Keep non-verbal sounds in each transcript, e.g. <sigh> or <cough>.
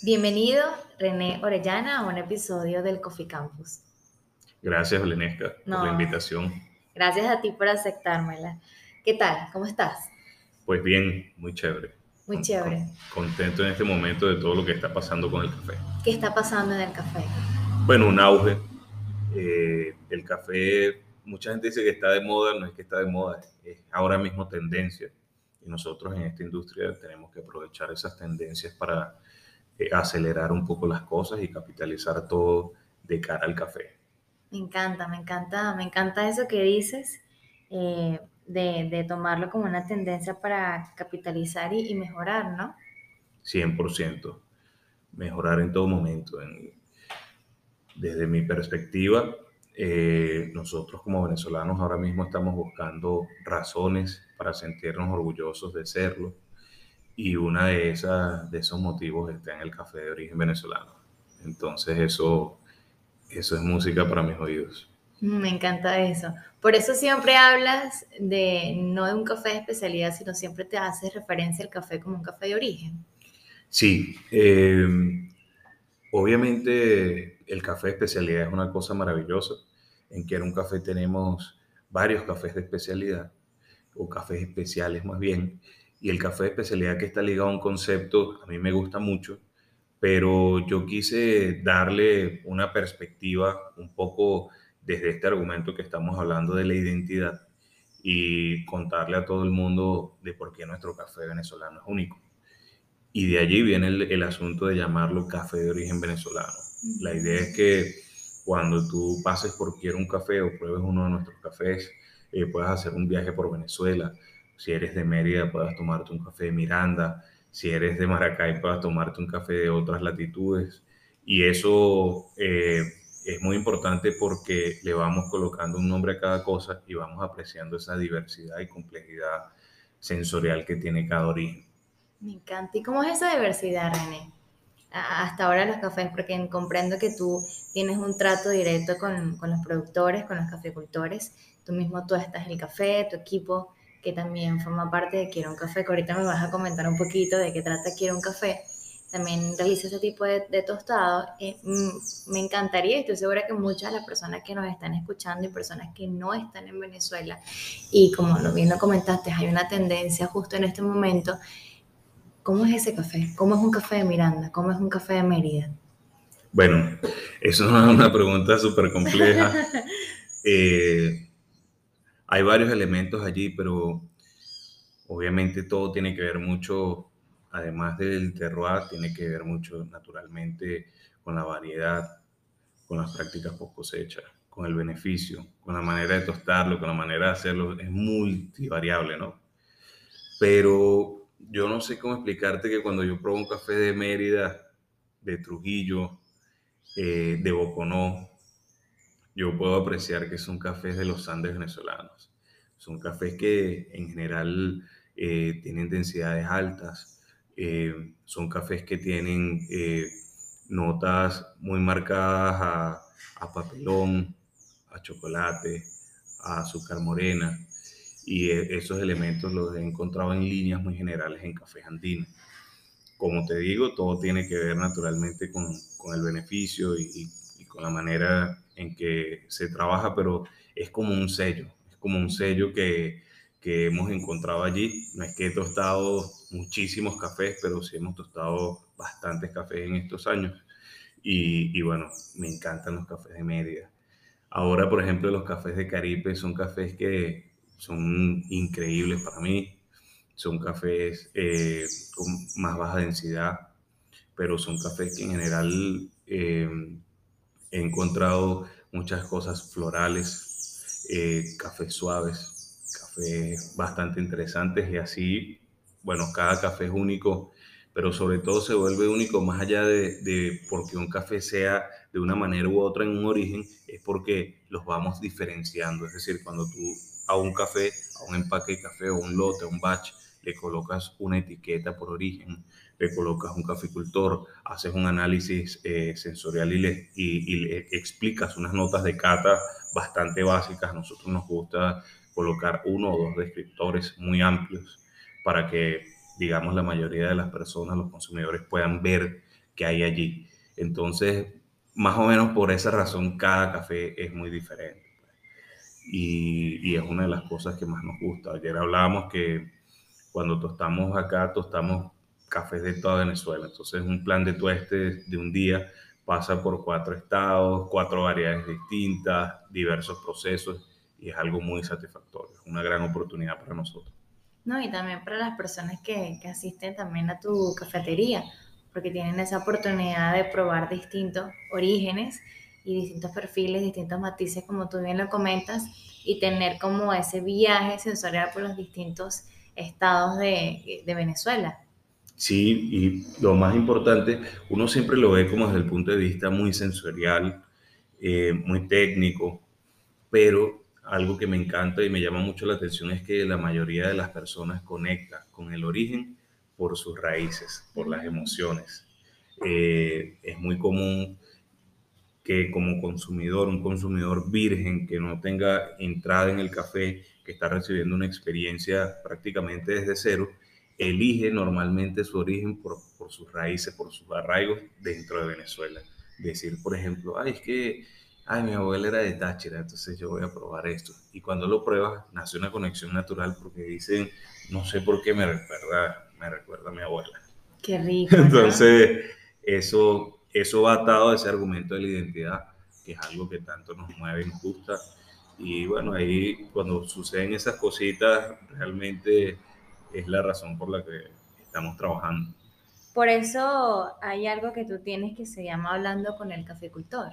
Bienvenido, René Orellana, a un episodio del Coffee Campus. Gracias, Olenesca, por la invitación. Gracias a ti por aceptármela. ¿Qué tal? ¿Cómo estás? Pues bien, muy chévere. Muy chévere. contento en este momento de todo lo que está pasando con el café. ¿Qué está pasando en el café? Bueno, un auge. Eh, el café, mucha gente dice que está de moda, no es que está de moda, es ahora mismo tendencia. Y nosotros en esta industria tenemos que aprovechar esas tendencias para eh, acelerar un poco las cosas y capitalizar todo de cara al café. Me encanta, me encanta, me encanta eso que dices, eh, de, de, tomarlo como una tendencia para capitalizar y, mejorar, ¿no? 100%, mejorar en todo momento. desde mi perspectiva, eh, nosotros como venezolanos ahora mismo estamos buscando razones para sentirnos orgullosos de serlo y una de, esas, de esos motivos está en el café de origen venezolano. Entonces eso, eso es música para mis oídos. Me encanta eso. Por eso siempre hablas de no de un café de especialidad, sino siempre te haces referencia al café como un café de origen. Sí, eh, obviamente el café de especialidad es una cosa maravillosa. En que en un café tenemos varios cafés de especialidad, o cafés especiales más bien, y el café de especialidad que está ligado a un concepto, a mí me gusta mucho, pero yo quise darle una perspectiva un poco desde este argumento que estamos hablando de la identidad y contarle a todo el mundo de por qué nuestro café venezolano es único. Y de allí viene el, asunto de llamarlo café de origen venezolano. La idea es que cuando tú pases por quiero un café o pruebes uno de nuestros cafés, eh, puedas hacer un viaje por Venezuela, si eres de Mérida, puedas tomarte un café de Miranda. Si eres de Maracay, puedas tomarte un café de otras latitudes. Y eso eh, es muy importante porque le vamos colocando un nombre a cada cosa y vamos apreciando esa diversidad y complejidad sensorial que tiene cada origen. Me encanta. ¿Y cómo es esa diversidad, René? Hasta ahora los cafés, porque comprendo que tú tienes un trato directo con, con los productores, con los cafecultores. Tú mismo tú estás el café, tu equipo que también forma parte de Quiero un Café, que ahorita me vas a comentar un poquito de qué trata Quiero un Café. También realiza ese tipo de, de tostado. Eh, mm, me encantaría, estoy segura que muchas de las personas que nos están escuchando y personas que no están en Venezuela, y como lo bien lo comentaste, hay una tendencia justo en este momento. ¿Cómo es ese café? ¿Cómo es un café de Miranda? ¿Cómo es un café de Mérida? Bueno, eso es una pregunta súper compleja. <laughs> eh, hay varios elementos allí, pero obviamente todo tiene que ver mucho, además del terroir, tiene que ver mucho naturalmente con la variedad, con las prácticas post cosecha, con el beneficio, con la manera de tostarlo, con la manera de hacerlo. Es multivariable, ¿no? Pero yo no sé cómo explicarte que cuando yo pruebo un café de Mérida, de Trujillo, eh, de Boconó, yo puedo apreciar que son cafés de los Andes venezolanos. Son cafés que en general eh, tienen densidades altas, eh, son cafés que tienen eh, notas muy marcadas a, a, papelón, a chocolate, a azúcar morena, y esos elementos los he encontrado en líneas muy generales en cafés andinos. Como te digo, todo tiene que ver naturalmente con, con el beneficio y, y con la manera en que se trabaja, pero es como un sello, es como un sello que, que hemos encontrado allí. No es que he tostado muchísimos cafés, pero sí hemos tostado bastantes cafés en estos años. Y, y, bueno, me encantan los cafés de media. Ahora, por ejemplo, los cafés de Caribe son cafés que son increíbles para mí. Son cafés eh, con más baja densidad, pero son cafés que en general eh, he encontrado muchas cosas florales, eh, cafés suaves, cafés bastante interesantes y así, bueno, cada café es único, pero sobre todo se vuelve único más allá de, de porque un café sea de una manera u otra en un origen, es porque los vamos diferenciando. Es decir, cuando tú a un café, a un empaque de café o un lote, un batch, le colocas una etiqueta por origen, le colocas un caficultor, haces un análisis eh, sensorial y le, explicas unas notas de cata bastante básicas. Nosotros nos gusta colocar uno o dos descriptores muy amplios para que, digamos, la mayoría de las personas, los consumidores, puedan ver que hay allí. Entonces, más o menos por esa razón, cada café es muy diferente. Y, y, es una de las cosas que más nos gusta. Ayer hablábamos que cuando tostamos acá, tostamos cafés de toda Venezuela. Entonces, un plan de tueste de un día pasa por cuatro estados, cuatro variedades distintas, diversos procesos y es algo muy satisfactorio, es una gran oportunidad para nosotros. No, y también para las personas que, que asisten también a tu cafetería, porque tienen esa oportunidad de probar distintos orígenes y distintos perfiles, distintos matices, como tú bien lo comentas, y tener como ese viaje sensorial por los distintos estados de, de Venezuela. Sí, y lo más importante, uno siempre lo ve como desde el punto de vista muy sensorial, eh, muy técnico, pero algo que me encanta y me llama mucho la atención es que la mayoría de las personas conecta con el origen por sus raíces, por las emociones. Eh, es muy común que como consumidor, un consumidor virgen que no tenga entrada en el café, que está recibiendo una experiencia prácticamente desde cero, elige normalmente su origen por, por, sus raíces, por sus arraigos dentro de Venezuela. Decir, por ejemplo, ay, es que ay, mi abuela era de Táchira, entonces yo voy a probar esto. Y cuando lo pruebas, nace una conexión natural porque dicen, no sé por qué me recuerda, me recuerda a mi abuela. Qué rico. <laughs> Entonces, eso, eso va atado a ese argumento de la identidad, que es algo que tanto nos mueve nos gusta. Y bueno, ahí cuando suceden esas cositas, realmente es la razón por la que estamos trabajando. Por eso hay algo que tú tienes que se llama hablando con el caficultor.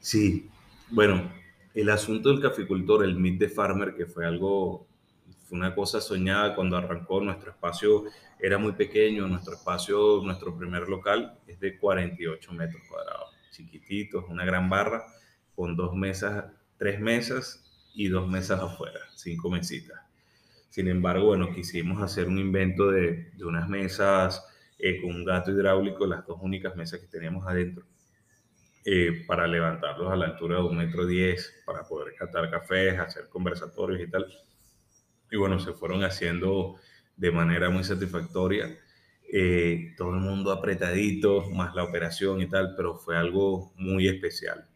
Sí, bueno, el asunto del caficultor, el Meet the Farmer, que fue algo, fue una cosa soñada cuando arrancó, nuestro espacio era muy pequeño, nuestro espacio, nuestro primer local es de 48 metros cuadrados, chiquititos, una gran barra con dos mesas, tres mesas y dos mesas afuera, cinco mesitas. Sin embargo, bueno, quisimos hacer un invento de, de unas mesas eh, con un gato hidráulico, las dos únicas mesas que teníamos adentro, eh, para levantarlos a la altura de un metro diez, para poder catar cafés, hacer conversatorios y tal. Y bueno, se fueron haciendo de manera muy satisfactoria. Eh, todo el mundo apretadito, más la operación y tal, pero fue algo muy especial.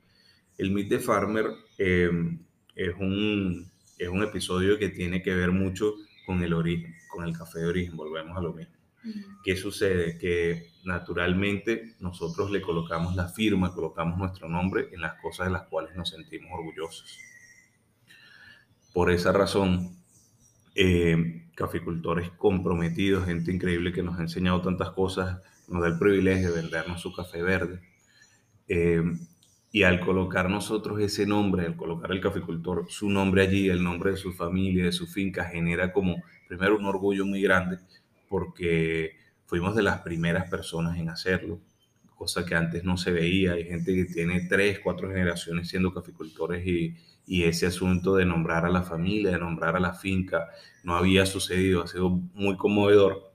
El Meet the Farmer es un es un episodio que tiene que ver mucho con el origen, con el café de origen, volvemos a lo mismo. ¿Qué sucede? Que naturalmente nosotros le colocamos la firma, colocamos nuestro nombre en las cosas de las cuales nos sentimos orgullosos. Por esa razón, eh, caficultores comprometidos, gente increíble que nos ha enseñado tantas cosas, nos da el privilegio de vendernos su café verde. Eh, y al colocar nosotros ese nombre, al colocar el caficultor su nombre allí, el nombre de su familia, de su finca, genera como primero un orgullo muy grande porque fuimos de las primeras personas en hacerlo, cosa que antes no se veía. Hay gente que tiene tres, cuatro generaciones siendo caficultores y, y ese asunto de nombrar a la familia, de nombrar a la finca, no había sucedido, ha sido muy conmovedor.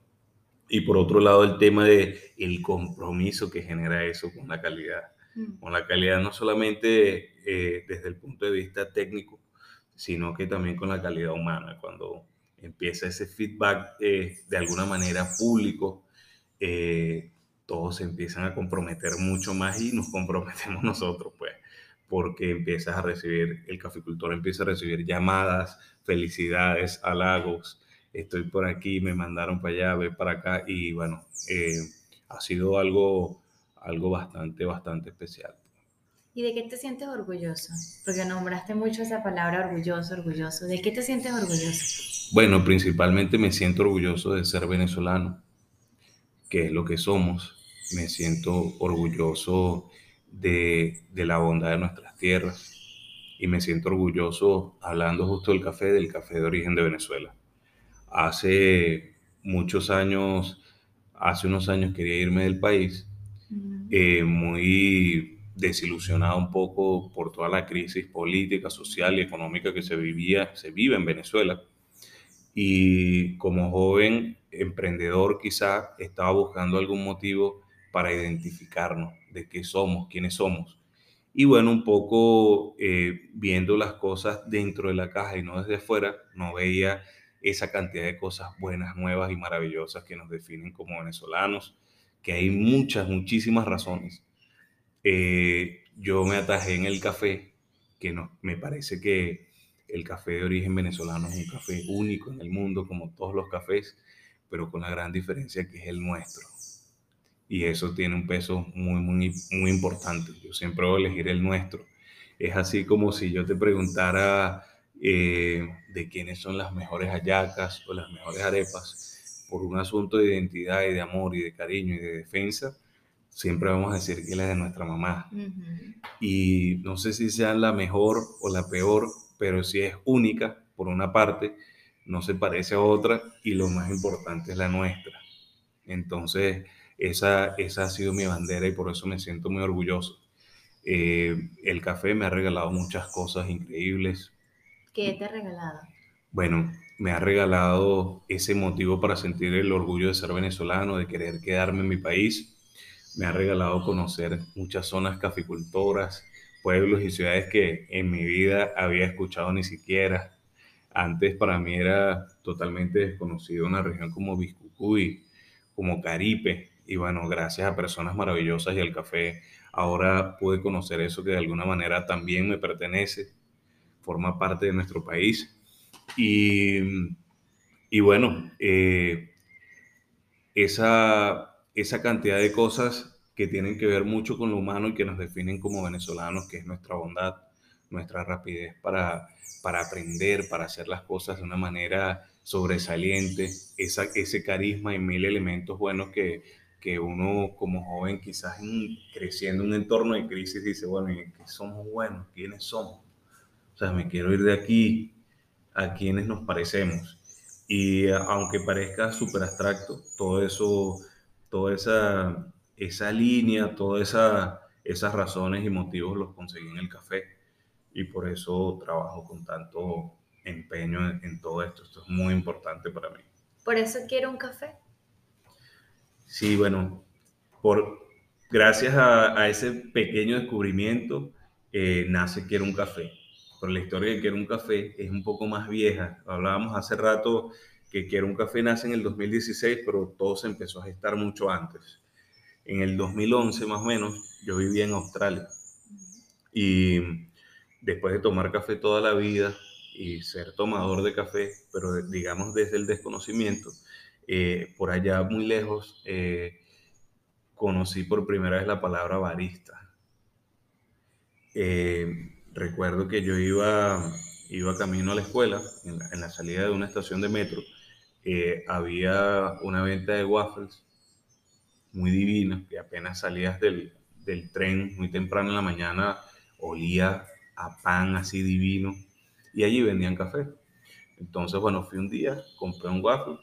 Y por otro lado, el tema de el compromiso que genera eso con la calidad. Con la calidad no solamente eh, desde el punto de vista técnico, sino que también con la calidad humana. Cuando empieza ese feedback eh, de alguna manera público, eh, todos se empiezan a comprometer mucho más y nos comprometemos <laughs> nosotros, pues, porque empiezas a recibir, el caficultor empieza a recibir llamadas, felicidades, halagos, estoy por aquí, me mandaron para allá, ve para acá y bueno, ha sido algo algo bastante, bastante especial. ¿Y de qué te sientes orgulloso? Porque nombraste mucho esa palabra orgulloso, orgulloso. ¿De qué te sientes orgulloso? Bueno, principalmente me siento orgulloso de ser venezolano, que es lo que somos. Me siento orgulloso de, de la bondad de nuestras tierras y me siento orgulloso, hablando justo del café, del café de origen de Venezuela. Hace muchos años, hace unos años quería irme del país eh, muy desilusionado un poco por toda la crisis política, social y económica que se vivía, se vive en Venezuela. Y como joven emprendedor quizá estaba buscando algún motivo para identificarnos de qué somos, quiénes somos. Y bueno, un poco eh, viendo las cosas dentro de la caja y no desde afuera, no veía esa cantidad de cosas buenas, nuevas y maravillosas que nos definen como venezolanos que hay muchas, muchísimas razones. Eh, yo me atajé en el café, que no, me parece que el café de origen venezolano es un café único en el mundo, como todos los cafés, pero con la gran diferencia que es el nuestro. Y eso tiene un peso muy, muy, muy importante. Yo siempre voy a elegir el nuestro. Es así como si yo te preguntara eh, de quiénes son las mejores hallacas o las mejores arepas, por un asunto de identidad y de amor y de cariño y de defensa, siempre vamos a decir que la de nuestra mamá. Y no sé si sea la mejor o la peor, pero si es única, por una parte, no se parece a otra y lo más importante es la nuestra. Entonces, esa, esa ha sido mi bandera y por eso me siento muy orgulloso. Eh, el café me ha regalado muchas cosas increíbles. ¿Qué te ha regalado? Bueno, me ha regalado ese motivo para sentir el orgullo de ser venezolano, de querer quedarme en mi país me ha regalado conocer muchas zonas caficultoras, pueblos y ciudades que en mi vida había escuchado ni siquiera. Antes para mí era totalmente desconocido una región como Biscucuy, como Caripe. Y bueno, gracias a personas maravillosas y al café, ahora pude conocer eso que de alguna manera también me pertenece, forma parte de nuestro país. Y, y bueno, eh, esa esa cantidad de cosas que tienen que ver mucho con lo humano y que nos definen como venezolanos, que es nuestra bondad, nuestra rapidez para, para aprender, para hacer las cosas de una manera sobresaliente, esa, ese carisma y mil elementos buenos que, que uno como joven quizás creciendo en un entorno de crisis dice, bueno, ¿qué somos buenos? ¿Quiénes somos? O sea, me quiero ir de aquí, a quienes nos parecemos. Y aunque parezca súper abstracto, todo eso toda esa, esa línea, todas esa, esas razones y motivos los conseguí en el café. Y por eso trabajo con tanto empeño en, todo esto. Esto es muy importante para mí. ¿Por eso quiero un café? Sí, bueno, por, gracias a, ese pequeño descubrimiento eh, nace Quiero un café. Por la historia de Quiero un café es un poco más vieja. Hablábamos hace rato que Quiero un café nace en el 2016, pero todo se empezó a gestar mucho antes. En el 2011 más o menos, yo vivía en Australia y después de tomar café toda la vida y ser tomador de café, pero digamos desde el desconocimiento, eh, por allá muy lejos eh, conocí por primera vez la palabra barista. Eh, recuerdo que yo iba, iba camino a la escuela, en la salida de una estación de metro, eh, había una venta de waffles muy divina, que apenas salías del, del, tren muy temprano en la mañana, olía a pan así divino, y allí vendían café. Entonces, bueno, fui un día, compré un waffle,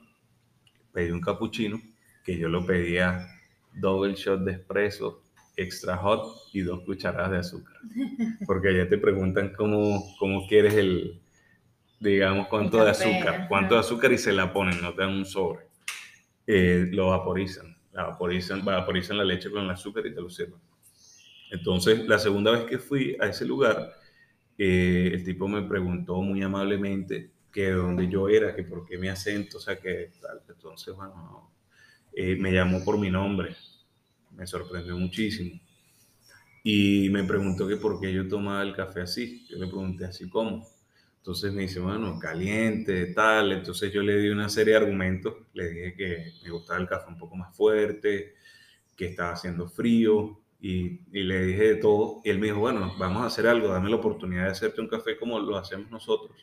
pedí un cappuccino, que yo lo pedía double shot de espresso, extra hot y dos cucharadas de azúcar. Porque allá te preguntan cómo, cómo quieres el, digamos, cuánto de azúcar, cuánto de azúcar y se la ponen, no te dan un sobre. Eh, lo vaporizan, la vaporizan, vaporizan la leche con el azúcar y te lo sirven. Entonces, la segunda vez que fui a ese lugar, eh, el tipo me preguntó muy amablemente que de dónde yo era, que por qué mi acento, o sea, que tal. Entonces, bueno, eh, me llamó por mi nombre, me sorprendió muchísimo. Y me preguntó que por qué yo tomaba el café así. Yo le pregunté así, ¿cómo? Entonces me dice, bueno, caliente, tal. Entonces yo le di una serie de argumentos. Le dije que me gustaba el café un poco más fuerte, que estaba haciendo frío y, y, le dije de todo. Y él me dijo, bueno, vamos a hacer algo, dame la oportunidad de hacerte un café como lo hacemos nosotros.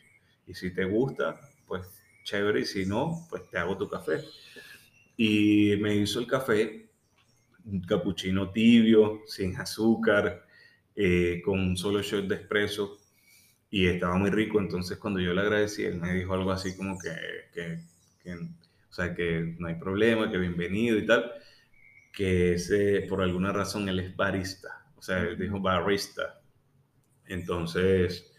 Y si te gusta, pues chévere. Y si no, pues te hago tu café. Y me hizo el café, un capuchino tibio, sin azúcar, eh, con un solo shot de espresso y estaba muy rico. Entonces, cuando yo le agradecí, él me dijo algo así como que, que, o sea, que no hay problema, que bienvenido y tal, que ese, por alguna razón él es barista, o sea, él dijo barista. Entonces,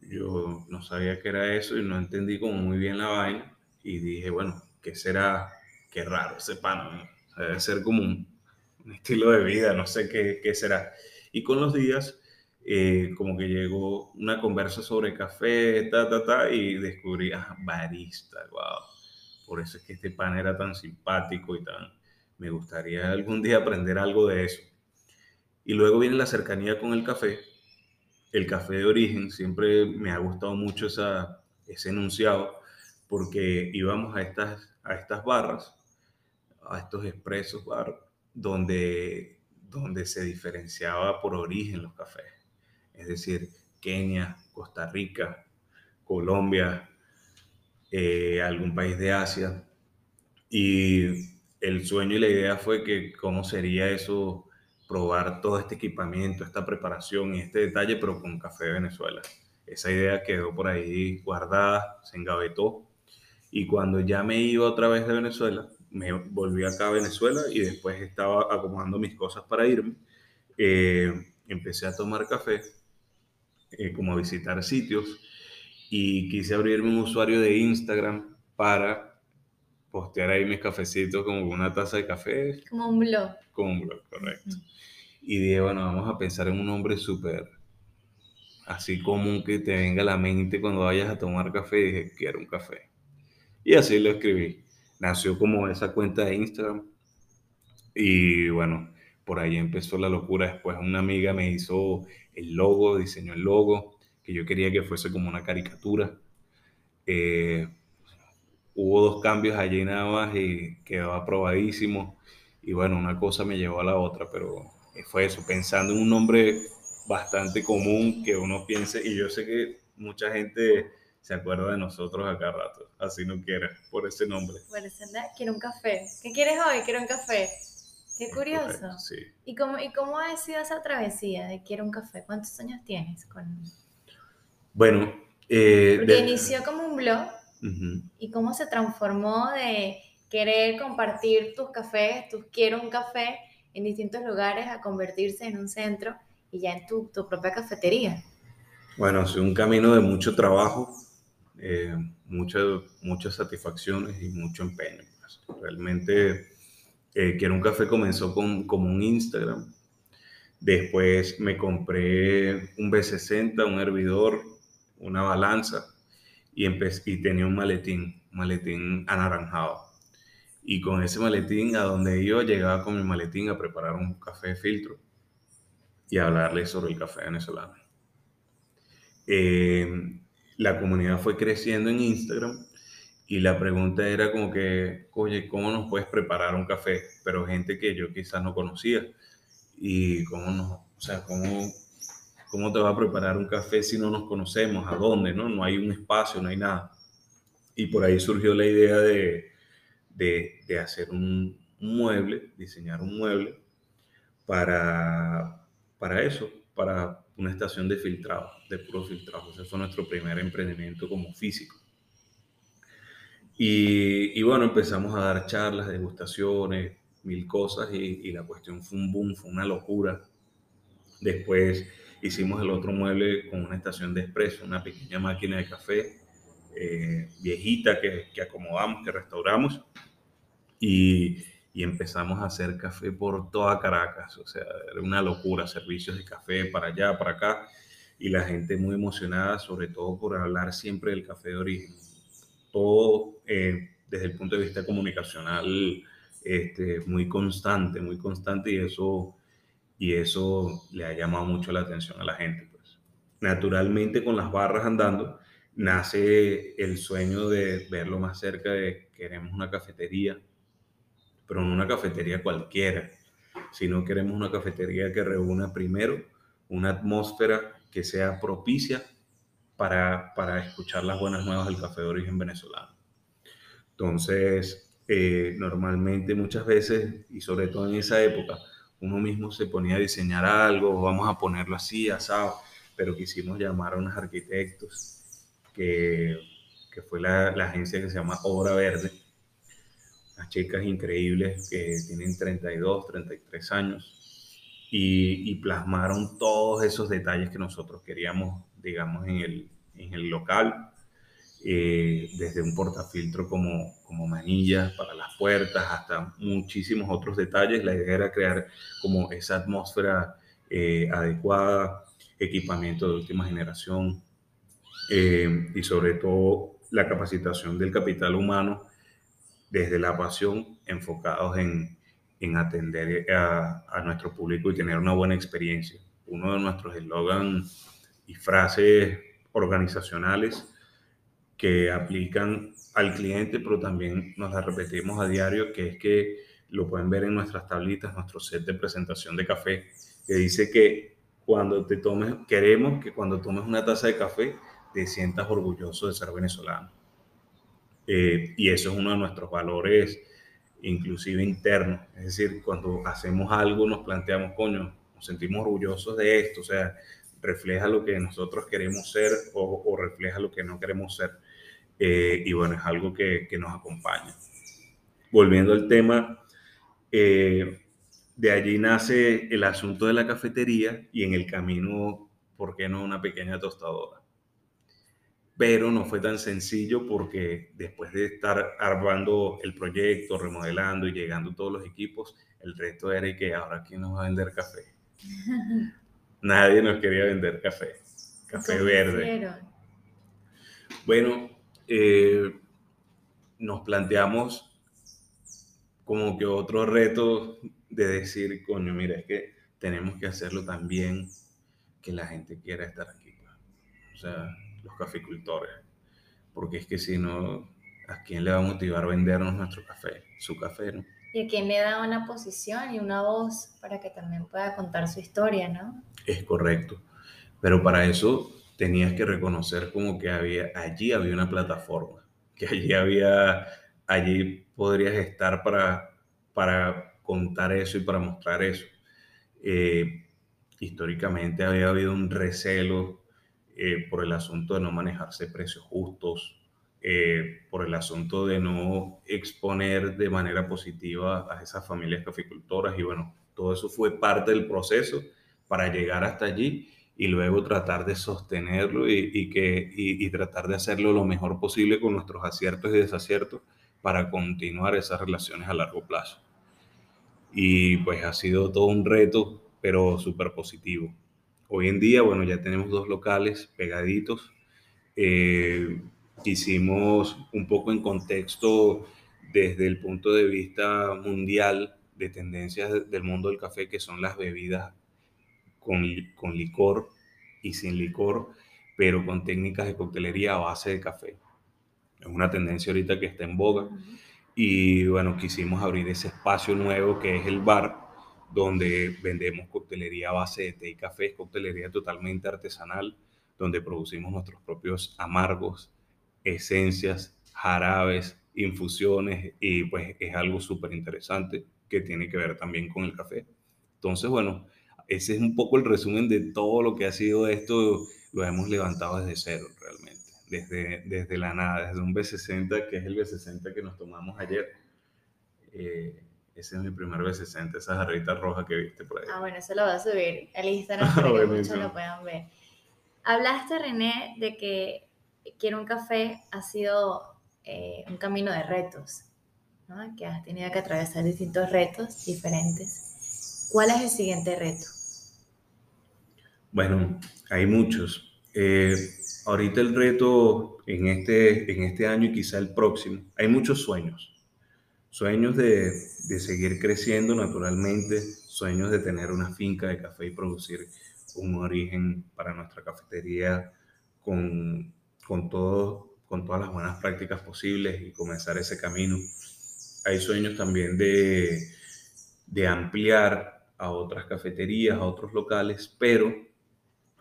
yo no sabía qué era eso y no entendí como muy bien la vaina y dije, bueno, ¿qué será? Qué raro ese pan, debe ser como un, estilo de vida, no sé qué, qué será. Y con los días eh, como que llegó una conversa sobre café, ta, ta, ta, y descubrí, ah, barista, wow. Por eso es que este pan era tan simpático y tan, me gustaría algún día aprender algo de eso. Y luego viene la cercanía con el café. El café de origen, siempre me ha gustado mucho esa, ese enunciado, porque íbamos a estas, a estas barras, a estos expresos bar, donde, donde se diferenciaba por origen los cafés. Es decir, Kenia, Costa Rica, Colombia, eh, algún país de Asia. Y el sueño y la idea fue que cómo sería eso, probar todo este equipamiento, esta preparación y este detalle, pero con café de Venezuela. Esa idea quedó por ahí guardada, se engavetó. Y cuando ya me iba otra vez de Venezuela, me volví acá a Venezuela y después estaba acomodando mis cosas para irme. Eh, empecé a tomar café, eh, como a visitar sitios y quise abrirme un usuario de Instagram para postear ahí mis cafecitos como una taza de café. Como un blog. Como un blog, correcto. Y dije, bueno, vamos a pensar en un nombre súper así común que te venga a la mente cuando vayas a tomar café. Y dije, quiero un café. Y así lo escribí. Nació como esa cuenta de Instagram. Y bueno, por ahí empezó la locura. Después una amiga me hizo el logo, diseñó el logo que yo quería que fuese como una caricatura. Eh, hubo dos cambios allí nada más y quedó aprobadísimo. Y bueno, una cosa me llevó a la otra, pero fue eso, pensando en un nombre bastante común que uno piense, y yo sé que mucha gente se acuerda de nosotros acá rato, así no quiere, por ese nombre. Por ese quiero un café. ¿Qué quieres hoy? Quiero un café. Qué curioso. sí. ¿Y cómo, ¿Y cómo ha sido esa travesía de quiero un café? ¿Cuántos años tienes con, bueno, eh, Porque inició como un blog y cómo se transformó de querer compartir tus cafés, tus quiero un café en distintos lugares a convertirse en un centro y ya en tu, tu propia cafetería. Bueno, es un camino de mucho trabajo, eh, muchas, muchas satisfacciones y mucho empeño. Pues. Realmente, eh, Quiero un Café comenzó con, como un Instagram. Después me compré un B60, un hervidor, una balanza y, y tenía un maletín, maletín anaranjado. Y con ese maletín, a donde yo llegaba con mi maletín a preparar un café de filtro y a hablarle sobre el café venezolano. Eh, la comunidad fue creciendo en Instagram y la pregunta era como que, oye, ¿cómo nos puedes preparar un café? Pero gente que yo quizás no conocía. Y cómo nos, o sea, cómo ¿Cómo te va a preparar un café si no nos conocemos? ¿A dónde? No, no hay un espacio, no hay nada. Y por ahí surgió la idea de, de, hacer un, mueble, diseñar un mueble para, para eso, para una estación de filtrado, de puro filtrado. Ese fue nuestro primer emprendimiento como físico. Y, y, bueno, empezamos a dar charlas, degustaciones, mil cosas y, la cuestión fue un boom, fue una locura. Después Hicimos el otro mueble con una estación de expreso, una pequeña máquina de café eh, viejita que, acomodamos, que restauramos y, y, empezamos a hacer café por toda Caracas. O sea, era una locura, servicios de café para allá, para acá y la gente muy emocionada, sobre todo por hablar siempre del café de origen. Todo eh, desde el punto de vista comunicacional este, muy constante, muy constante y eso y eso le ha llamado mucho la atención a la gente. Pues. Naturalmente con las barras andando nace el sueño de verlo más cerca de queremos una cafetería, pero no una cafetería cualquiera, sino queremos una cafetería que reúna primero una atmósfera que sea propicia para, para escuchar las buenas nuevas del café de origen venezolano. Entonces, eh, normalmente muchas veces, y sobre todo en esa época, uno mismo se ponía a diseñar algo, vamos a ponerlo así, asado, pero quisimos llamar a unos arquitectos, que, que fue la, la, agencia que se llama Obra Verde, unas chicas increíbles que tienen 32, 33 años, y, y, plasmaron todos esos detalles que nosotros queríamos, digamos, en el, en el local, eh, desde un portafiltro como, como manillas para las puertas hasta muchísimos otros detalles. La idea era crear como esa atmósfera eh, adecuada, equipamiento de última generación eh, y sobre todo la capacitación del capital humano desde la pasión enfocados en, en atender a, a nuestro público y tener una buena experiencia. Uno de nuestros eslogans y frases organizacionales que aplican al cliente, pero también nos la repetimos a diario, que es que lo pueden ver en nuestras tablitas, nuestro set de presentación de café, que dice que cuando te tomes, queremos que cuando tomes una taza de café te sientas orgulloso de ser venezolano. Eh, y eso es uno de nuestros valores, inclusive internos. Es decir, cuando hacemos algo nos planteamos, coño, nos sentimos orgullosos de esto, o sea, refleja lo que nosotros queremos ser o, refleja lo que no queremos ser. Eh, y bueno, es algo que, que, nos acompaña. Volviendo al tema, eh, de allí nace el asunto de la cafetería y en el camino, ¿por qué no una pequeña tostadora? Pero no fue tan sencillo porque después de estar armando el proyecto, remodelando y llegando todos los equipos, el resto era que ahora quién nos va a vender café. <laughs> Nadie nos quería vender café, café verde. Bueno, eh, nos planteamos como que otro reto de decir, coño, mira, es que tenemos que hacerlo también que la gente quiera estar aquí. Pues. O sea, los caficultores. Porque es que si no, ¿a quién le va a motivar vendernos nuestro café? Su café, ¿no? Y a quién le da una posición y una voz para que también pueda contar su historia, ¿no? Es correcto. Pero para eso tenías que reconocer como que había, allí había una plataforma, que allí había, allí podrías estar para, para contar eso y para mostrar eso. Eh, históricamente había habido un recelo eh, por el asunto de no manejarse precios justos, eh, por el asunto de no exponer de manera positiva a esas familias caficultoras y bueno, todo eso fue parte del proceso para llegar hasta allí y luego tratar de sostenerlo y, que, y tratar de hacerlo lo mejor posible con nuestros aciertos y desaciertos para continuar esas relaciones a largo plazo y pues ha sido todo un reto, pero súper positivo. Hoy en día, bueno, ya tenemos dos locales pegaditos. Eh, hicimos un poco en contexto desde el punto de vista mundial de tendencias del mundo del café, que son las bebidas con, con licor y sin licor, pero con técnicas de coctelería a base de café. Es una tendencia ahorita que está en boga. Y bueno, quisimos abrir ese espacio nuevo que es el bar, donde vendemos coctelería a base de té y café, coctelería totalmente artesanal, donde producimos nuestros propios amargos, esencias, jarabes, infusiones y pues es algo súper interesante que tiene que ver también con el café. Entonces, bueno, ese es un poco el resumen de todo lo que ha sido esto, lo hemos levantado desde cero realmente desde, desde la nada, desde un B60, que es el B60 que nos tomamos ayer. Eh, ese es mi primer B60, esa jarrita roja que viste por ahí. Ah, bueno, eso lo voy a subir al Instagram <laughs> para que muchos lo puedan ver. Hablaste, René, de que Quiero un café ha sido eh, un camino de retos, ¿no? que has tenido que atravesar distintos retos diferentes. ¿Cuál es el siguiente reto? Bueno, hay muchos. Eh, ahorita el reto en este, en este año y quizá el próximo, hay muchos sueños. Sueños de, de seguir creciendo naturalmente, sueños de tener una finca de café y producir un origen para nuestra cafetería con, con, todo, con todas las buenas prácticas posibles y comenzar ese camino. Hay sueños también de, de ampliar a otras cafeterías, a otros locales, pero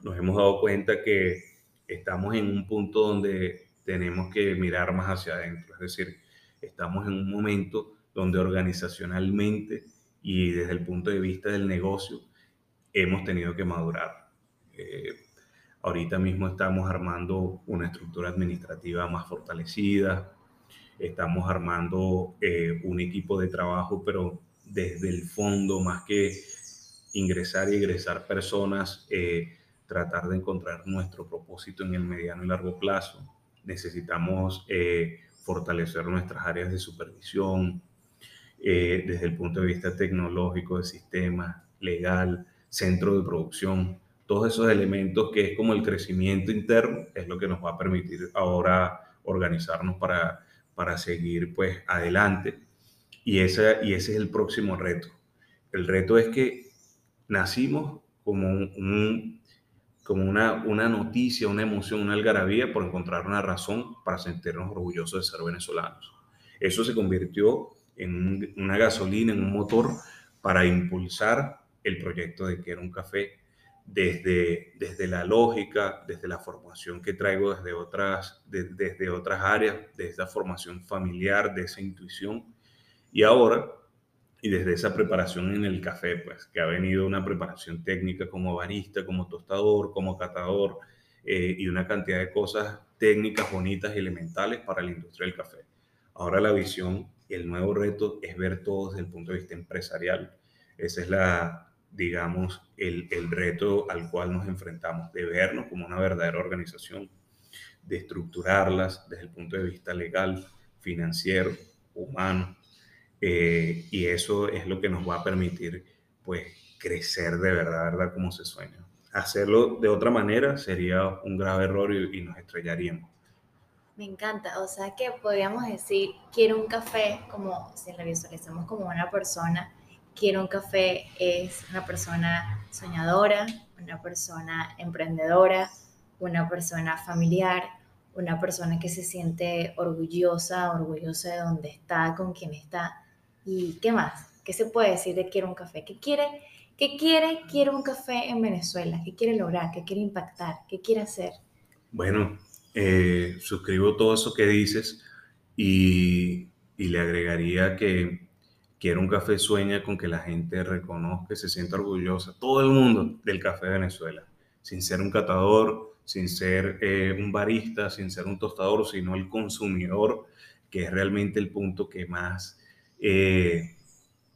nos hemos dado cuenta que estamos en un punto donde tenemos que mirar más hacia adentro. Es decir, estamos en un momento donde organizacionalmente y desde el punto de vista del negocio hemos tenido que madurar. Eh, ahorita mismo estamos armando una estructura administrativa más fortalecida, estamos armando eh, un equipo de trabajo, pero desde el fondo, más que ingresar y egresar personas, eh, tratar de encontrar nuestro propósito en el mediano y largo plazo. Necesitamos eh, fortalecer nuestras áreas de supervisión eh, desde el punto de vista tecnológico, de sistema, legal, centro de producción, todos esos elementos que es como el crecimiento interno, es lo que nos va a permitir ahora organizarnos para, para seguir pues adelante. Y, esa, y ese es el próximo reto. El reto es que nacimos como, un, como una, una noticia, una emoción, una algarabía por encontrar una razón para sentirnos orgullosos de ser venezolanos. Eso se convirtió en una gasolina, en un motor para impulsar el proyecto de que era un café desde, desde la lógica, desde la formación que traigo desde otras, desde otras áreas, desde esa formación familiar, de esa intuición. Y ahora, y desde esa preparación en el café, pues que ha venido una preparación técnica como barista, como tostador, como catador eh, y una cantidad de cosas técnicas bonitas y elementales para la industria del café. Ahora la visión el nuevo reto es ver todo desde el punto de vista empresarial. Esa es la, digamos, el, el, reto al cual nos enfrentamos, de vernos como una verdadera organización, de estructurarlas desde el punto de vista legal, financiero, humano, eh, y eso es lo que nos va a permitir, pues, crecer de verdad, verdad, como se sueña. Hacerlo de otra manera sería un grave error y, y nos estrellaríamos. Me encanta, o sea que podríamos decir, quiero un café, como si la visualizamos como una persona quiero un café es una persona soñadora, una persona emprendedora, una persona familiar, una persona que se siente orgullosa, orgullosa de donde está, con quien está. ¿Y qué más? ¿Qué se puede decir de quiero un café? ¿Qué quiere? ¿Qué quiere? Quiero un café en Venezuela. ¿Qué quiere lograr? ¿Qué quiere impactar? ¿Qué quiere hacer? Bueno, eh, suscribo todo eso que dices y, y le agregaría que Quiero un café sueña con que la gente reconozca, se sienta orgullosa, todo el mundo del café de Venezuela, sin ser un catador, sin ser eh, un barista, sin ser un tostador, sino el consumidor, que es realmente el punto que más, eh,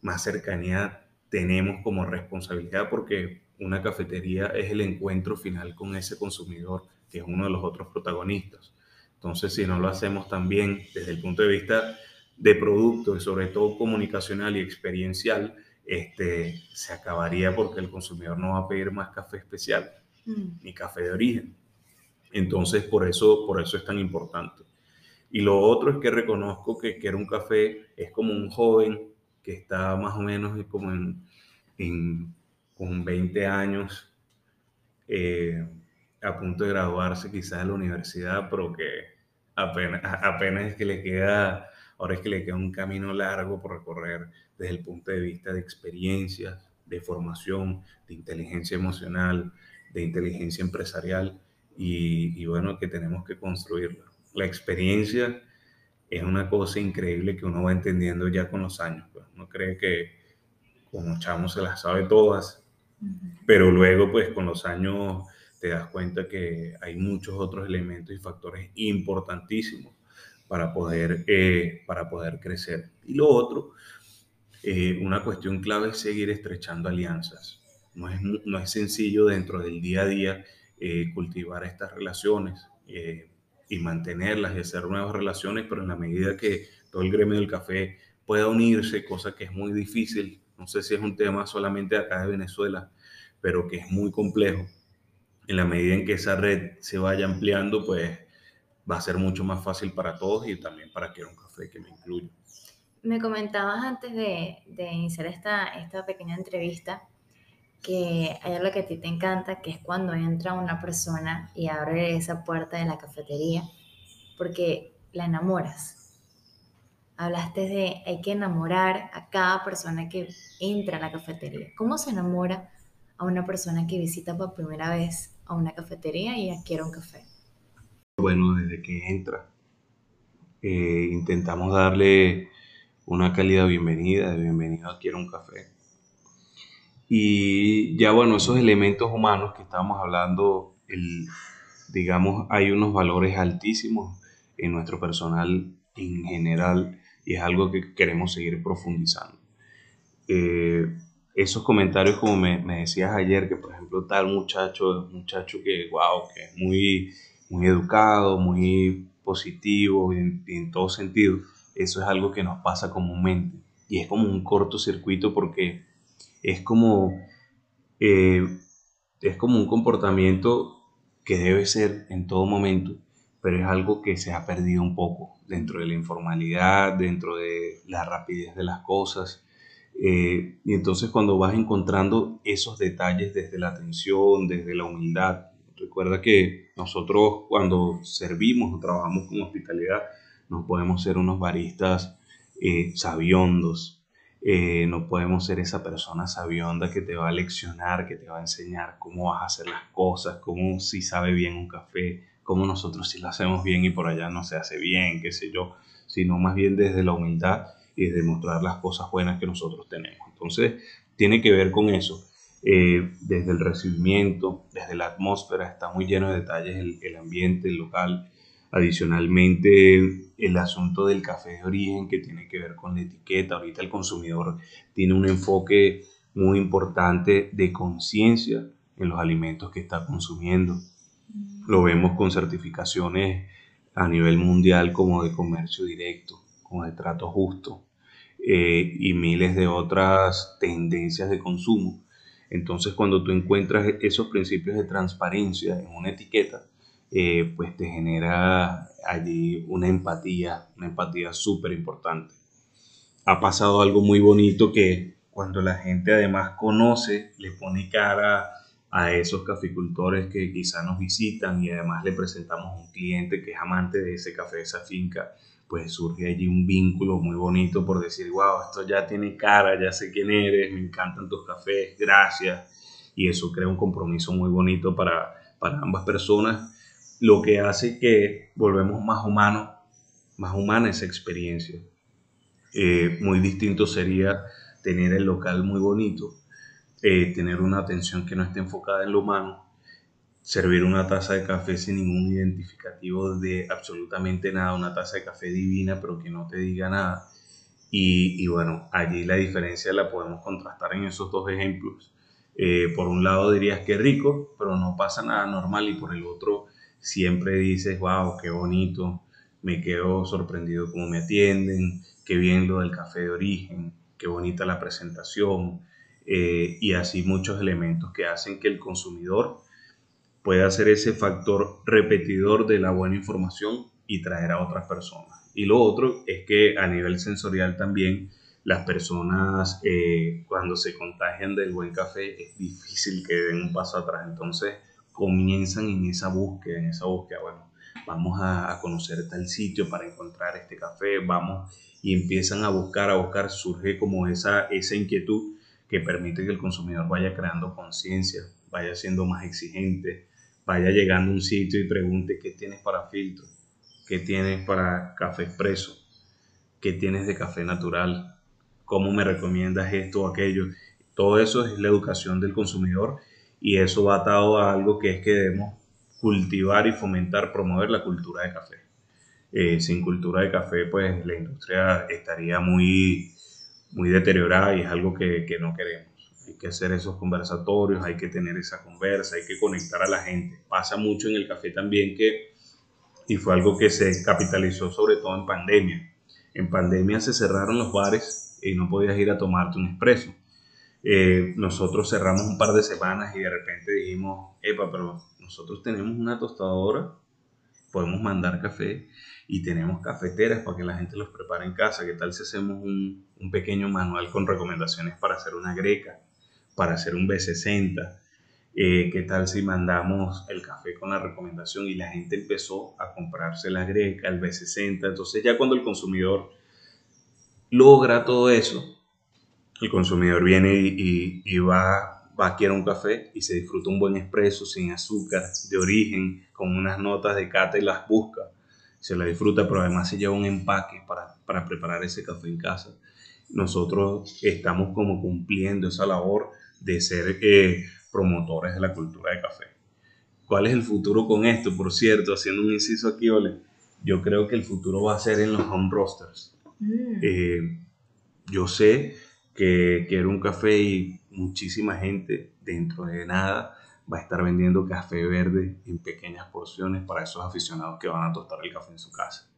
más cercanía tenemos como responsabilidad, porque una cafetería es el encuentro final con ese consumidor, que es uno de los otros protagonistas. Entonces, si no lo hacemos también desde el punto de vista de producto y sobre todo comunicacional y experiencial, este, se acabaría porque el consumidor no va a pedir más café especial mm. ni café de origen. Entonces, por eso, por eso es tan importante. Y lo otro es que reconozco que quiero un café es como un joven que está más o menos como en, con 20 años, eh, a punto de graduarse quizás de la universidad, pero que apenas, apenas que le queda Ahora es que le queda un camino largo por recorrer desde el punto de vista de experiencias, de formación, de inteligencia emocional, de inteligencia empresarial y, bueno, que tenemos que construirla. La experiencia es una cosa increíble que uno va entendiendo ya con los años. Pues. Uno cree que como chamo se las sabe todas, pero luego pues con los años te das cuenta que hay muchos otros elementos y factores importantísimos para poder, eh, para poder crecer. Y lo otro, eh, una cuestión clave es seguir estrechando alianzas. No es, no es sencillo dentro del día a día eh, cultivar estas relaciones y mantenerlas y hacer nuevas relaciones, pero en la medida que todo el gremio del café pueda unirse, cosa que es muy difícil, no sé si es un tema solamente acá de Venezuela, pero que es muy complejo. En la medida en que esa red se vaya ampliando, pues va a ser mucho más fácil para todos y también para que un café que me incluya. Me comentabas antes de, de iniciar esta, esta pequeña entrevista que hay algo que a ti te encanta, que es cuando entra una persona y abre esa puerta de la cafetería, porque la enamoras. Hablaste de hay que enamorar a cada persona que entra a la cafetería. ¿Cómo se enamora a una persona que visita por primera vez a una cafetería y adquiere un café? Bueno, desde que entra, eh, intentamos darle una cálida bienvenida, de bienvenido a Quiero un café. Y ya bueno, esos elementos humanos que estábamos hablando, el, digamos, hay unos valores altísimos en nuestro personal en general y es algo que queremos seguir profundizando. Eh, esos comentarios, como me, me, decías ayer, que por ejemplo tal muchacho, muchacho que, wow, que es muy muy educado, muy positivo en, en todo sentido, eso es algo que nos pasa comúnmente. Y es como un cortocircuito porque es como, eh, es como un comportamiento que debe ser en todo momento, pero es algo que se ha perdido un poco dentro de la informalidad, dentro de la rapidez de las cosas. Eh, y entonces cuando vas encontrando esos detalles desde la atención, desde la humildad, recuerda que nosotros cuando servimos o trabajamos con hospitalidad, no podemos ser unos baristas eh, sabiondos, eh, no podemos ser esa persona sabionda que te va a leccionar, que te va a enseñar cómo vas a hacer las cosas, cómo si sabe bien un café, cómo nosotros si lo hacemos bien y por allá no se hace bien, qué sé yo, sino más bien desde la humildad y de mostrar las cosas buenas que nosotros tenemos. Entonces, tiene que ver con eso. Eh, desde el recibimiento, desde la atmósfera, está muy lleno de detalles el, el ambiente, el local. Adicionalmente, el asunto del café de origen que tiene que ver con la etiqueta. Ahorita el consumidor tiene un enfoque muy importante de conciencia en los alimentos que está consumiendo. Lo vemos con certificaciones a nivel mundial como de comercio directo, como de trato justo eh, y miles de otras tendencias de consumo. Entonces cuando tú encuentras esos principios de transparencia en una etiqueta, eh, pues te genera allí una empatía, una empatía súper importante. Ha pasado algo muy bonito que cuando la gente además conoce, le pone cara a esos caficultores que quizá nos visitan y además le presentamos a un cliente que es amante de ese café, de esa finca, pues surge allí un vínculo muy bonito por decir, wow, esto ya tiene cara, ya sé quién eres, me encantan tus cafés, gracias. Y eso crea un compromiso muy bonito para, para ambas personas, lo que hace que volvemos más humanos, más humana esa experiencia. Eh, muy distinto sería tener el local muy bonito, eh, tener una atención que no esté enfocada en lo humano, servir una taza de café sin ningún identificativo de absolutamente nada, una taza de café divina pero que no te diga nada. Y, bueno, allí la diferencia la podemos contrastar en esos dos ejemplos. Eh, por un lado dirías que rico, pero no pasa nada normal y por el otro siempre dices, wow, qué bonito, me quedo sorprendido cómo me atienden, qué bien lo del café de origen, qué bonita la presentación, eh, y así muchos elementos que hacen que el consumidor pueda ser ese factor repetidor de la buena información y traer a otras personas. Y lo otro es que a nivel sensorial también las personas eh, cuando se contagian del buen café es difícil que den un paso atrás. Entonces comienzan en esa búsqueda, en esa búsqueda, bueno, vamos a, conocer tal sitio para encontrar este café, vamos y empiezan a buscar, a buscar, surge como esa, esa inquietud que permite que el consumidor vaya creando conciencia, vaya siendo más exigente, vaya llegando a un sitio y pregunte qué tienes para filtro, qué tienes para café expreso, qué tienes de café natural, cómo me recomiendas esto o aquello. Todo eso es la educación del consumidor y eso va atado a algo que es que debemos cultivar y fomentar, promover la cultura de café. Eh, sin cultura de café, pues la industria estaría muy muy deteriorada y es algo que, que no queremos. Hay que hacer esos conversatorios, hay que tener esa conversa, hay que conectar a la gente. Pasa mucho en el café también que, y fue algo que se capitalizó sobre todo en pandemia. En pandemia se cerraron los bares y no podías ir a tomarte un expreso. Eh, nosotros cerramos un par de semanas y de repente dijimos, epa, pero nosotros tenemos una tostadora, podemos mandar café y tenemos cafeteras para que la gente los prepare en casa. ¿Qué tal si hacemos un, pequeño manual con recomendaciones para hacer una greca, para hacer un B60? Eh, ¿Qué tal si mandamos el café con la recomendación y la gente empezó a comprarse la greca, el B60? Entonces ya cuando el consumidor logra todo eso, el consumidor viene y, y, va, va a un café y se disfruta un buen expreso sin azúcar, de origen, con unas notas de cata y las busca se la disfruta, pero además se lleva un empaque para, para preparar ese café en casa. Nosotros estamos como cumpliendo esa labor de ser eh, promotores de la cultura de café. ¿Cuál es el futuro con esto? Por cierto, haciendo un inciso aquí, Ole, yo creo que el futuro va a ser en los home roasters. Mm. Eh, yo sé que quiero un café y muchísima gente dentro de nada va a estar vendiendo café verde en pequeñas porciones para esos aficionados que van a tostar el café en su casa.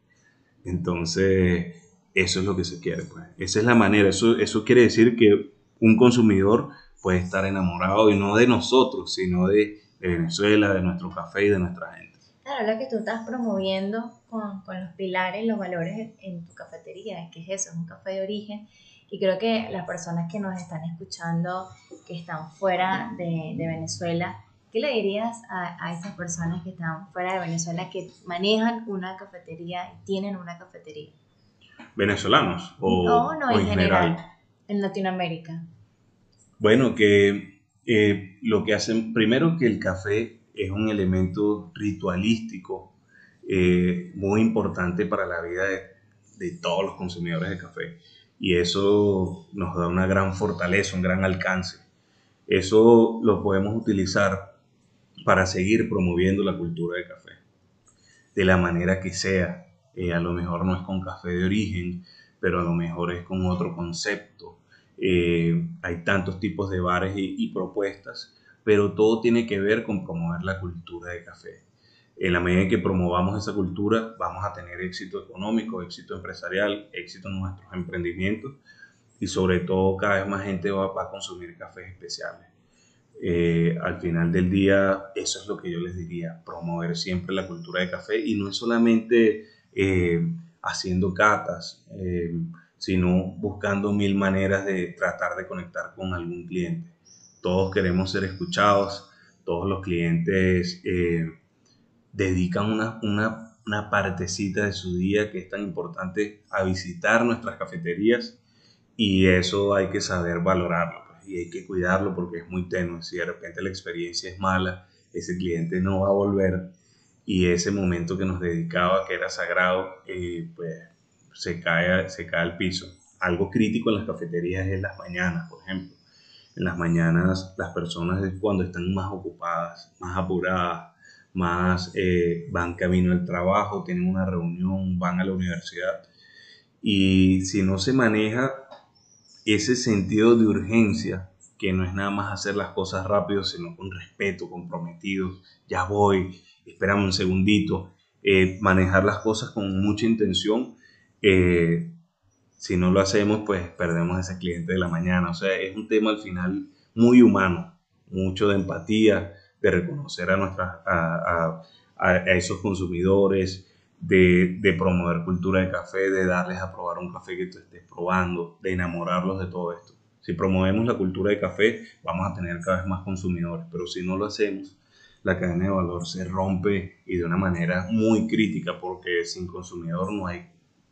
Entonces, eso es lo que se quiere. Pues. Esa es la manera. Eso, eso quiere decir que un consumidor puede estar enamorado y no de nosotros, sino de, de Venezuela, de nuestro café y de nuestra gente. Claro, lo que tú estás promoviendo con, con los pilares, los valores en, tu cafetería, que es eso, es un café de origen. Y creo que las personas que nos están escuchando, que están fuera de, de Venezuela, ¿qué le dirías a, a, esas personas que están fuera de Venezuela, que manejan una cafetería y tienen una cafetería? ¿Venezolanos? O, no, no, en, general, en Latinoamérica. Bueno, que eh, lo que hacen, primero que el café es un elemento ritualístico eh, muy importante para la vida de, todos los consumidores de café. Y eso nos da una gran fortaleza, un gran alcance. Eso lo podemos utilizar para seguir promoviendo la cultura de café, de la manera que sea. Eh, a lo mejor no es con café de origen, pero a lo mejor es con otro concepto. Eh, hay tantos tipos de bares y propuestas pero todo tiene que ver con promover la cultura de café. En la medida en que promovamos esa cultura, vamos a tener éxito económico, éxito empresarial, éxito en nuestros emprendimientos y sobre todo cada vez más gente va, a consumir cafés especiales. Eh, al final del día, eso es lo que yo les diría, promover siempre la cultura de café y no es solamente eh, haciendo catas, eh, sino buscando mil maneras de tratar de conectar con algún cliente todos queremos ser escuchados, todos los clientes eh, dedican una, una, una, partecita de su día que es tan importante a visitar nuestras cafeterías y eso hay que saber valorarlo pues, y hay que cuidarlo porque es muy tenue. Si de repente la experiencia es mala, ese cliente no va a volver y ese momento que nos dedicaba, que era sagrado, eh, pues se cae, se cae al piso. Algo crítico en las cafeterías es las mañanas, por ejemplo en las mañanas las personas cuando están más ocupadas, más apuradas, más eh, van camino al trabajo, tienen una reunión, van a la universidad. Y si no se maneja ese sentido de urgencia, que no es nada más hacer las cosas rápido, sino con respeto, comprometido, ya voy, esperamos un segundito, eh, manejar las cosas con mucha intención, eh, si no lo hacemos, pues perdemos ese cliente de la mañana. O sea, es un tema al final muy humano, mucho de empatía, de reconocer a, nuestras, a, a, esos consumidores, de, de, promover cultura de café, de darles a probar un café que tú estés probando, de enamorarlos de todo esto. Si promovemos la cultura de café, vamos a tener cada vez más consumidores, pero si no lo hacemos, la cadena de valor se rompe y de una manera muy crítica, porque sin consumidor no hay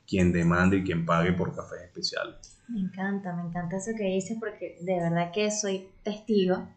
quien demande y quien pague por café especial. Me encanta, me encanta eso que dices porque de verdad que soy testigo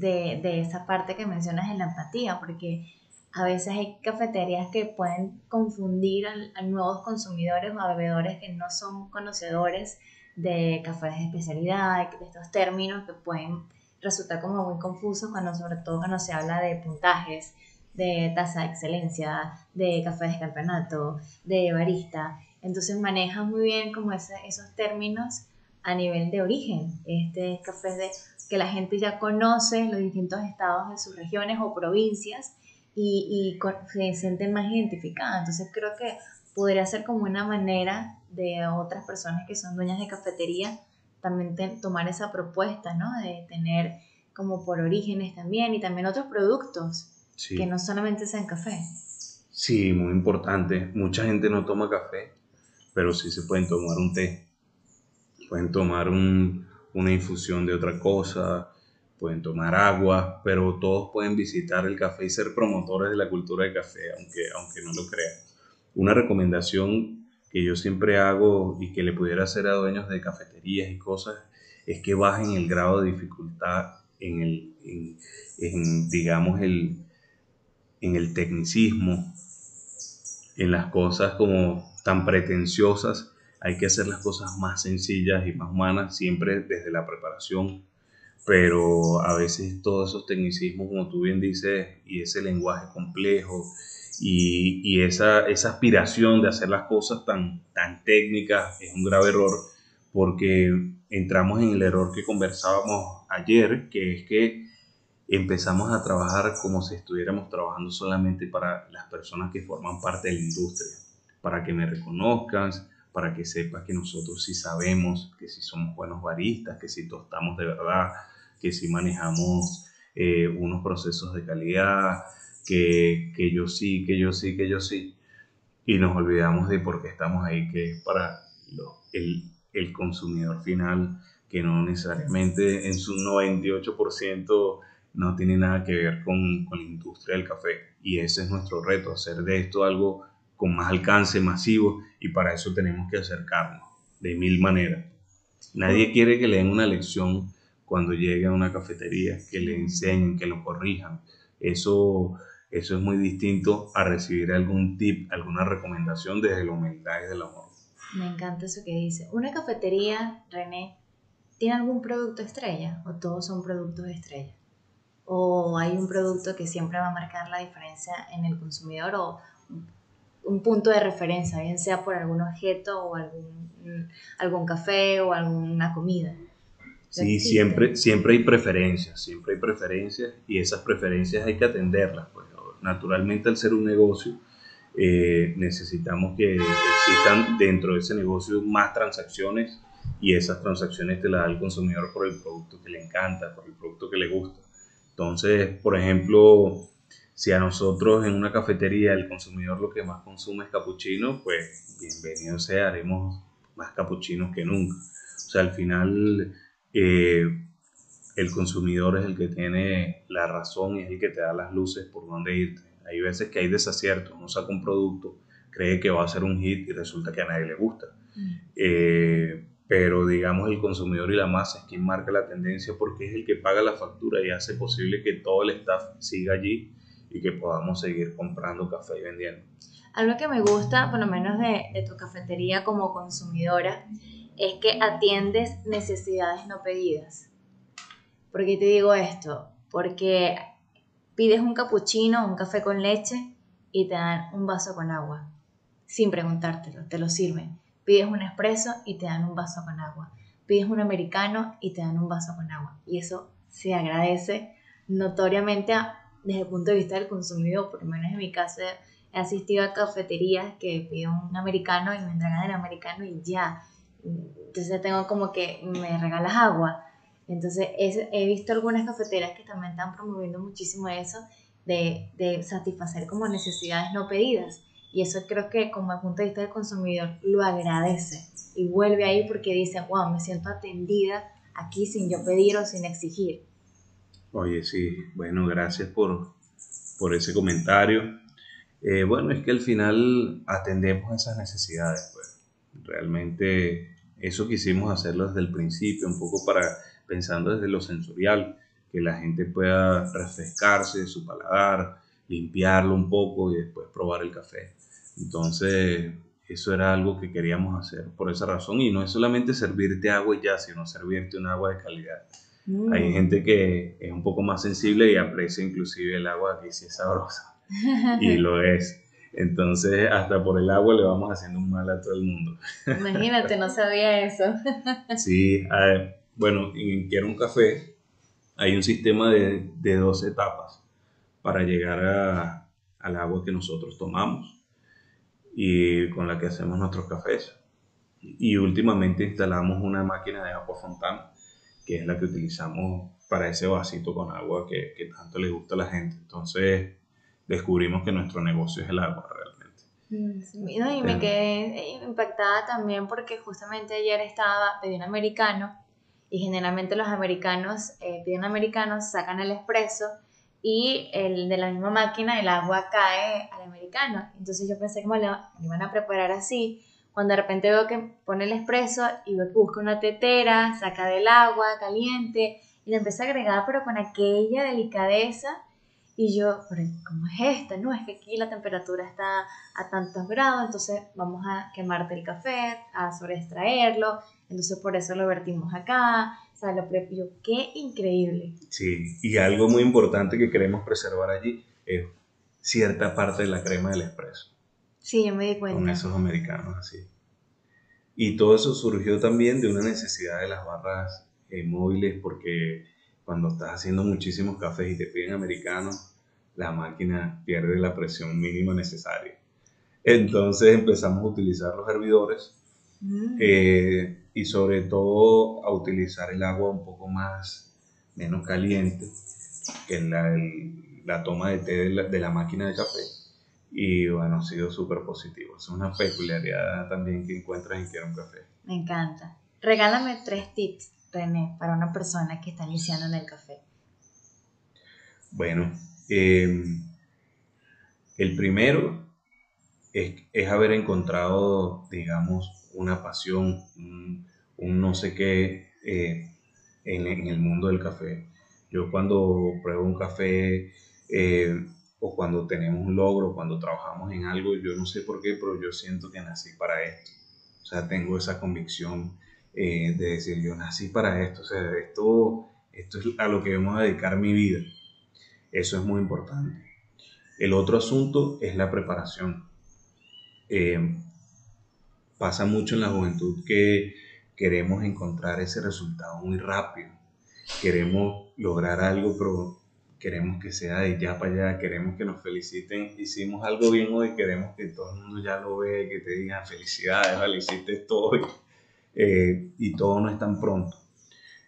de, de esa parte que mencionas en la empatía, porque a veces hay cafeterías que pueden confundir a, nuevos consumidores o a bebedores que no son conocedores de cafés de especialidad, de estos términos que pueden resultar como muy confusos cuando sobre todo cuando se habla de puntajes, de tasa de excelencia, de café de campeonato, de barista. Entonces maneja muy bien como esos términos a nivel de origen. Este café de que la gente ya conoce los distintos estados de sus regiones o provincias y, se sienten más identificadas. Entonces creo que podría ser como una manera de otras personas que son dueñas de cafetería también tomar esa propuesta, ¿no? De tener como por orígenes también y también otros productos que no solamente sean café. Sí, muy importante. Mucha gente no toma café pero sí se pueden tomar un té, pueden tomar una infusión de otra cosa, pueden tomar agua, pero todos pueden visitar el café y ser promotores de la cultura del café, aunque, aunque no lo crean. Una recomendación que yo siempre hago y que le pudiera hacer a dueños de cafeterías y cosas es que bajen el grado de dificultad en el, en, digamos, el, en el tecnicismo, en las cosas como tan pretenciosas, hay que hacer las cosas más sencillas y más humanas, siempre desde la preparación, pero a veces todos esos tecnicismos, como tú bien dices, y ese lenguaje complejo y, y esa, esa, aspiración de hacer las cosas tan, tan técnicas es un grave error porque entramos en el error que conversábamos ayer, que es que empezamos a trabajar como si estuviéramos trabajando solamente para las personas que forman parte de la industria. Para que me reconozcan, para que sepas que nosotros sí sabemos, que sí somos buenos baristas, que sí tostamos de verdad, que sí manejamos eh, unos procesos de calidad, que, que yo sí, que yo sí, que yo sí, y nos olvidamos de por qué estamos ahí, que es para el, el consumidor final, que no necesariamente en su 98% no tiene nada que ver con, con, la industria del café. Y ese es nuestro reto, hacer de esto algo con más alcance masivo y para eso tenemos que acercarnos de mil maneras. Nadie quiere que le den una lección cuando llegue a una cafetería, que le enseñen, que lo corrijan. Eso, eso es muy distinto a recibir algún tip, alguna recomendación desde la humildad y del amor. Me encanta eso que dice. ¿Una cafetería, René, tiene algún producto estrella o todos son productos estrella? ¿O hay un producto que siempre va a marcar la diferencia en el consumidor o un punto de referencia, bien sea por algún objeto o algún, algún café o alguna comida? Sí, siempre, siempre hay preferencias, siempre hay preferencias y esas preferencias hay que atenderlas. Pues. Naturalmente al ser un negocio, eh, necesitamos que existan dentro de ese negocio más transacciones y esas transacciones te las da el consumidor por el producto que le encanta, por el producto que le gusta. Entonces, por ejemplo, si a nosotros en una cafetería el consumidor lo que más consume es capuchino, pues bienvenido sea, haremos más capuchinos que nunca. O sea, al final eh, el consumidor es el que tiene la razón y es el que te da las luces por dónde irte. Hay veces que hay desaciertos, uno saca un producto, cree que va a ser un hit y resulta que a nadie le gusta. Mm. Eh, pero digamos el consumidor y la masa es quien marca la tendencia porque es el que paga la factura y hace posible que todo el staff siga allí y que podamos seguir comprando café y vendiendo. Algo que me gusta, por lo menos de, tu cafetería como consumidora, es que atiendes necesidades no pedidas. ¿Por qué te digo esto? Porque pides un cappuccino, un café con leche y te dan un vaso con agua, sin preguntártelo, te lo sirven. Pides un espresso y te dan un vaso con agua. Pides un americano y te dan un vaso con agua. Y eso se agradece notoriamente desde el punto de vista del consumidor, por lo menos en mi caso he asistido a cafeterías que pido un americano y me entregan el americano y ya. Entonces tengo como que me regalas agua entonces he visto algunas cafeteras que también están promoviendo muchísimo eso de, de, satisfacer como necesidades no pedidas. Y eso creo que como punto de vista del consumidor lo agradece y vuelve ahí porque dice, wow, me siento atendida aquí sin yo pedir o sin exigir. Oye, sí, bueno, gracias por, por ese comentario. Eh, bueno, es que al final atendemos esas necesidades, pues. Realmente eso quisimos hacerlo desde el principio, un poco para pensando desde lo sensorial, que la gente pueda refrescarse su paladar, limpiarlo un poco y después probar el café. Entonces, eso era algo que queríamos hacer por esa razón y no es solamente servirte agua y ya, sino servirte un agua de calidad. Mm. Hay gente que es un poco más sensible y aprecia inclusive el agua que sí es sabrosa y <laughs> lo es. Entonces, hasta por el agua le vamos haciendo un mal a todo el mundo. Imagínate, no sabía eso. <laughs> Sí, a bueno, en Quiero un Café hay un sistema de, de dos etapas para llegar a, al agua que nosotros tomamos y con la que hacemos nuestros cafés. Y últimamente instalamos una máquina de agua fontana, que es la que utilizamos para ese vasito con agua que, que tanto le gusta a la gente. Entonces descubrimos que nuestro negocio es el agua realmente. Mm, y me quedé impactada también porque justamente ayer estaba, pedí un americano y generalmente los americanos eh, piden americanos, sacan el espresso y el de la misma máquina el agua cae al americano. Entonces yo pensé que me lo iban a preparar así. Cuando de repente veo que pone el espresso y veo que busca una tetera, saca del agua caliente y le empieza a agregar pero con aquella delicadeza y yo, ¿cómo es esto? No, es que aquí la temperatura está a tantos grados, entonces vamos a quemarte el café, a sobreextraerlo, entonces por eso lo vertimos acá. O sea, lo yo, qué increíble. Sí, y algo muy importante que queremos preservar allí es cierta parte de la crema del espresso. Sí, yo me di cuenta. Con esos americanos así. Y todo eso surgió también de una necesidad de las barras eh, móviles porque cuando estás haciendo muchísimos cafés y te piden americanos, la máquina pierde la presión mínima necesaria. Entonces empezamos a utilizar los hervidores mm. eh, y sobre todo a utilizar el agua un poco más, menos caliente que la, la toma de té de la, de la, máquina de café. Y bueno, ha sido súper positivo. Es una peculiaridad también que encuentras en Quiero un Café. Me encanta. Regálame tres tips, René, para una persona que está iniciando en el café. Bueno, eh, el primero es, es, haber encontrado, digamos, una pasión, un, un no sé qué eh, en, en, el mundo del café. Yo cuando pruebo un café eh, o cuando tenemos un logro, cuando trabajamos en algo, yo no sé por qué, pero yo siento que nací para esto. O sea, tengo esa convicción eh, de decir, yo nací para esto. O sea, esto, esto es a lo que vamos a dedicar mi vida. Eso es muy importante. El otro asunto es la preparación. Eh, pasa mucho en la juventud que queremos encontrar ese resultado muy rápido. Queremos lograr algo, pero queremos que sea de ya para allá, queremos que nos feliciten, hicimos algo bien hoy, queremos que todo el mundo ya lo vea, que te digan felicidades, vale, hiciste hoy. Eh, y todo no es tan pronto.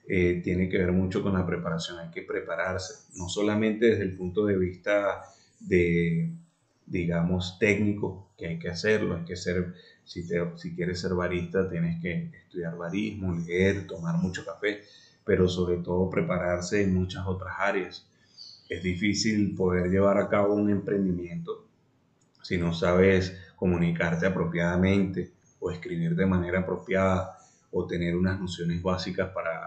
Eh, tiene que ver mucho con la preparación, hay que prepararse, no solamente desde el punto de vista de, digamos, técnico, que hay que hacerlo, hay que ser, si, te, si quieres ser barista, tienes que estudiar barismo, leer, tomar mucho café, pero sobre todo prepararse en muchas otras áreas. Es difícil poder llevar a cabo un emprendimiento si no sabes comunicarte apropiadamente o escribir de manera apropiada o tener unas nociones básicas para,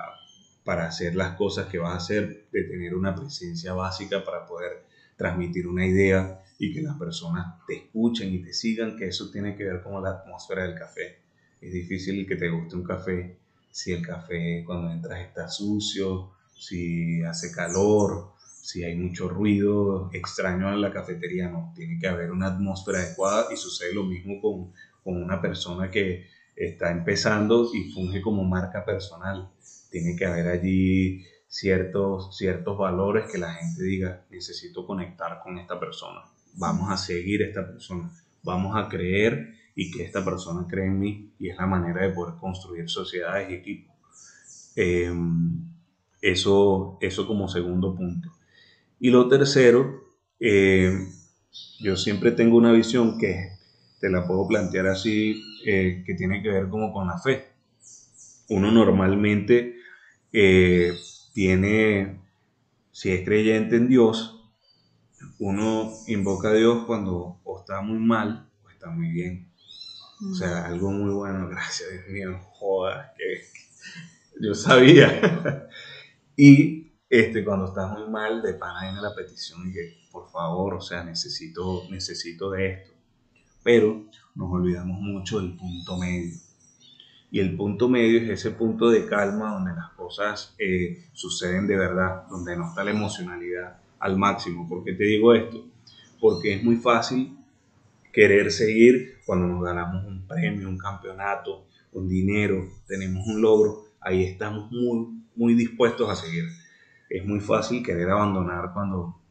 para hacer las cosas que vas a hacer, de tener una presencia básica para poder transmitir una idea y que las personas te escuchen y te sigan, que eso tiene que ver con la atmósfera del café. Es difícil que te guste un café si el café cuando entras está sucio, si hace calor, si hay mucho ruido extraño en la cafetería, no, tiene que haber una atmósfera adecuada y sucede lo mismo con, con una persona que está empezando y funge como marca personal tiene que haber allí ciertos, ciertos valores que la gente diga, necesito conectar con esta persona, vamos a seguir a esta persona, vamos a creer y que esta persona cree en mí y es la manera de poder construir sociedades y equipos. Eh, eso, eso como segundo punto. Y lo tercero, eh, yo siempre tengo una visión que te la puedo plantear así, eh, que tiene que ver como con la fe. Uno normalmente eh, tiene, si es creyente en Dios, uno invoca a Dios cuando o está muy mal o está muy bien. O sea, mm. algo muy bueno, <laughs> gracias Dios mío, joda, que yo sabía. <laughs> y este, cuando estás muy mal, de pana viene la petición y que, por favor, o sea, necesito, necesito de esto. Pero nos olvidamos mucho del punto medio. Y el punto medio es ese punto de calma donde las cosas eh, suceden de verdad, donde no está la emocionalidad al máximo. ¿Por qué te digo esto? Porque es muy fácil querer seguir cuando nos ganamos un premio, un campeonato, un dinero, tenemos un logro, ahí estamos muy, muy dispuestos a seguir. Es muy fácil querer abandonar cuando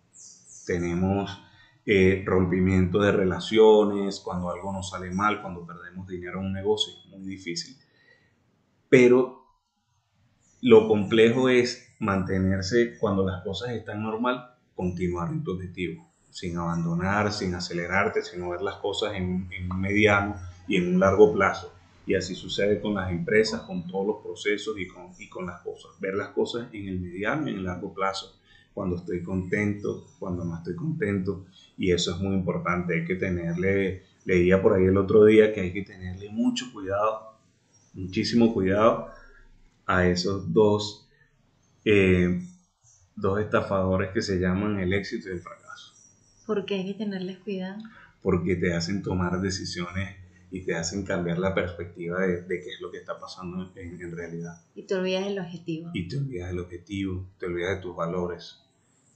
tenemos eh, rompimiento de relaciones, cuando algo nos sale mal, cuando perdemos dinero en un negocio, es muy difícil pero lo complejo es mantenerse cuando las cosas están normal, continuar en tu objetivo, sin abandonar, sin acelerarte, sino ver las cosas en, un mediano y en un largo plazo. Y así sucede con las empresas, con todos los procesos y con, y con las cosas. Ver las cosas en el mediano y en el largo plazo. Cuando estoy contento, cuando no estoy contento. Y eso es muy importante. Hay que tenerle, leía por ahí el otro día que hay que tenerle mucho cuidado muchísimo cuidado a esos dos, eh, dos estafadores que se llaman el éxito y el fracaso. ¿Por qué hay que tenerles cuidado? Porque te hacen tomar decisiones y te hacen cambiar la perspectiva de, de qué es lo que está pasando en, en, realidad. Y te olvidas del objetivo. Y te olvidas del objetivo, te olvidas de tus valores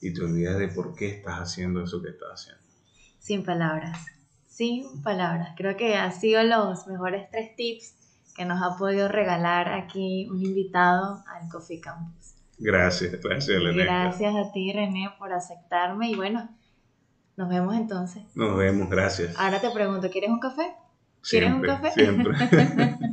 y te olvidas de por qué estás haciendo eso que estás haciendo. Sin palabras, sin palabras. Creo que han sido los mejores tres tips que nos ha podido regalar aquí un invitado al Coffee Campus. Gracias, gracias René. Gracias a ti René por aceptarme y bueno, nos vemos entonces. Nos vemos, gracias. Ahora te pregunto, ¿quieres un café? ¿Quieres un café? Siempre. <laughs>